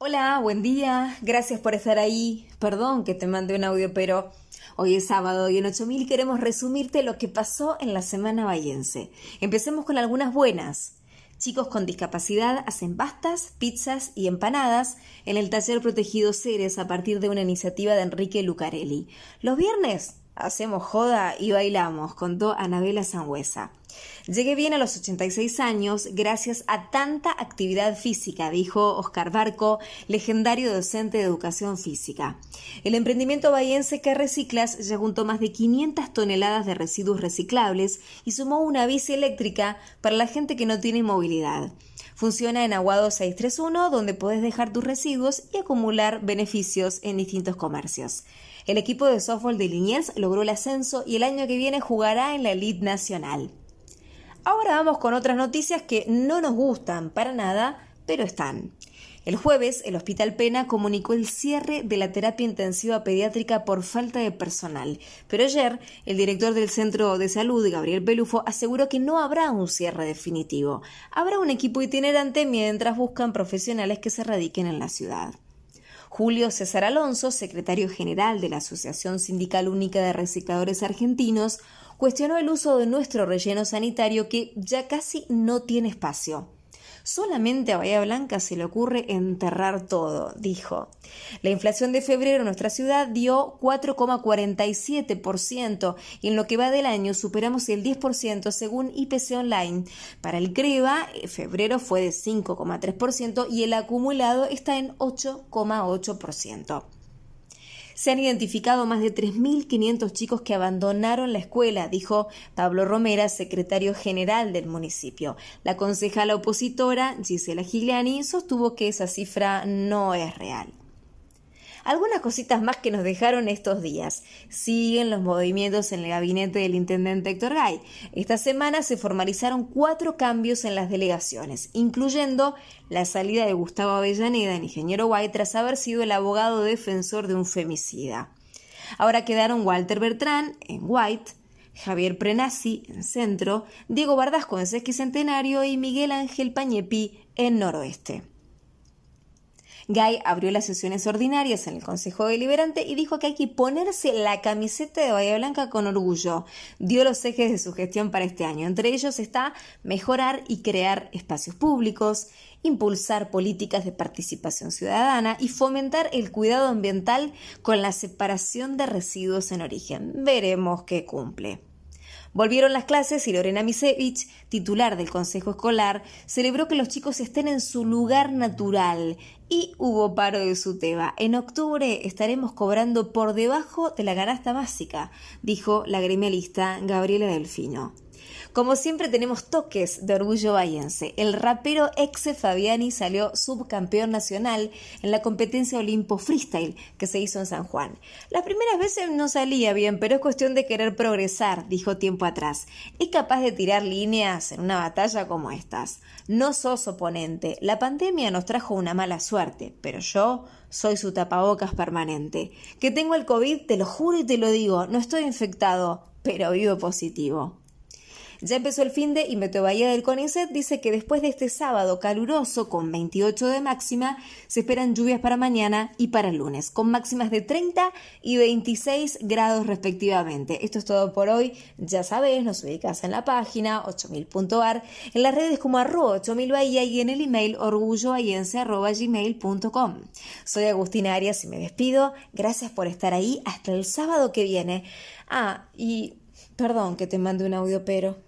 Hola, buen día. Gracias por estar ahí. Perdón que te mande un audio, pero hoy es sábado y en 8000 queremos resumirte lo que pasó en la semana bayense. Empecemos con algunas buenas. Chicos con discapacidad hacen pastas, pizzas y empanadas en el taller protegido Ceres a partir de una iniciativa de Enrique Lucarelli. Los viernes hacemos joda y bailamos, contó Anabela Sangüesa. Llegué bien a los 86 años gracias a tanta actividad física, dijo Oscar Barco, legendario docente de educación física. El emprendimiento bahiense que reciclas ya juntó más de 500 toneladas de residuos reciclables y sumó una bici eléctrica para la gente que no tiene movilidad. Funciona en Aguado 631, donde puedes dejar tus residuos y acumular beneficios en distintos comercios. El equipo de softball de Liniers logró el ascenso y el año que viene jugará en la Elite Nacional. Ahora vamos con otras noticias que no nos gustan para nada, pero están. El jueves, el Hospital Pena comunicó el cierre de la terapia intensiva pediátrica por falta de personal, pero ayer el director del Centro de Salud, Gabriel Pelufo, aseguró que no habrá un cierre definitivo. Habrá un equipo itinerante mientras buscan profesionales que se radiquen en la ciudad. Julio César Alonso, secretario general de la Asociación Sindical Única de Recicladores Argentinos, cuestionó el uso de nuestro relleno sanitario que ya casi no tiene espacio. Solamente a Bahía Blanca se le ocurre enterrar todo, dijo. La inflación de febrero en nuestra ciudad dio 4,47% y en lo que va del año superamos el 10% según IPC Online. Para el CREVA, eh, febrero fue de 5,3% y el acumulado está en 8,8%. Se han identificado más de 3.500 chicos que abandonaron la escuela, dijo Pablo Romera, secretario general del municipio. La concejala opositora, Gisela Gigliani, sostuvo que esa cifra no es real. Algunas cositas más que nos dejaron estos días. Siguen los movimientos en el gabinete del intendente Héctor Gay. Esta semana se formalizaron cuatro cambios en las delegaciones, incluyendo la salida de Gustavo Avellaneda en Ingeniero Guay tras haber sido el abogado defensor de un femicida. Ahora quedaron Walter Bertrán en White, Javier Prenasi en Centro, Diego Bardasco en Sesquicentenario y Miguel Ángel Pañepi en Noroeste. Gay abrió las sesiones ordinarias en el Consejo Deliberante y dijo que hay que ponerse la camiseta de Bahía Blanca con orgullo. Dio los ejes de su gestión para este año. Entre ellos está mejorar y crear espacios públicos, impulsar políticas de participación ciudadana y fomentar el cuidado ambiental con la separación de residuos en origen. Veremos qué cumple. Volvieron las clases y Lorena Misevich, titular del Consejo Escolar, celebró que los chicos estén en su lugar natural y hubo paro de su tema. En octubre estaremos cobrando por debajo de la canasta básica, dijo la gremialista Gabriela Delfino. Como siempre tenemos toques de orgullo bayense. El rapero Exe Fabiani salió subcampeón nacional en la competencia Olimpo Freestyle que se hizo en San Juan. Las primeras veces no salía bien, pero es cuestión de querer progresar, dijo tiempo atrás. Es capaz de tirar líneas en una batalla como estas. No sos oponente. La pandemia nos trajo una mala suerte, pero yo soy su tapabocas permanente. Que tengo el COVID, te lo juro y te lo digo, no estoy infectado, pero vivo positivo. Ya empezó el fin de y Meteo Bahía del CONICET dice que después de este sábado caluroso con 28 de máxima, se esperan lluvias para mañana y para lunes, con máximas de 30 y 26 grados respectivamente. Esto es todo por hoy. Ya sabes, nos ubicas en la página 8000.ar, en las redes como arroba 8000 Bahía y en el email orgullobahiense.gmail.com. Soy Agustina Arias y me despido. Gracias por estar ahí hasta el sábado que viene. Ah, y perdón que te mande un audio, pero...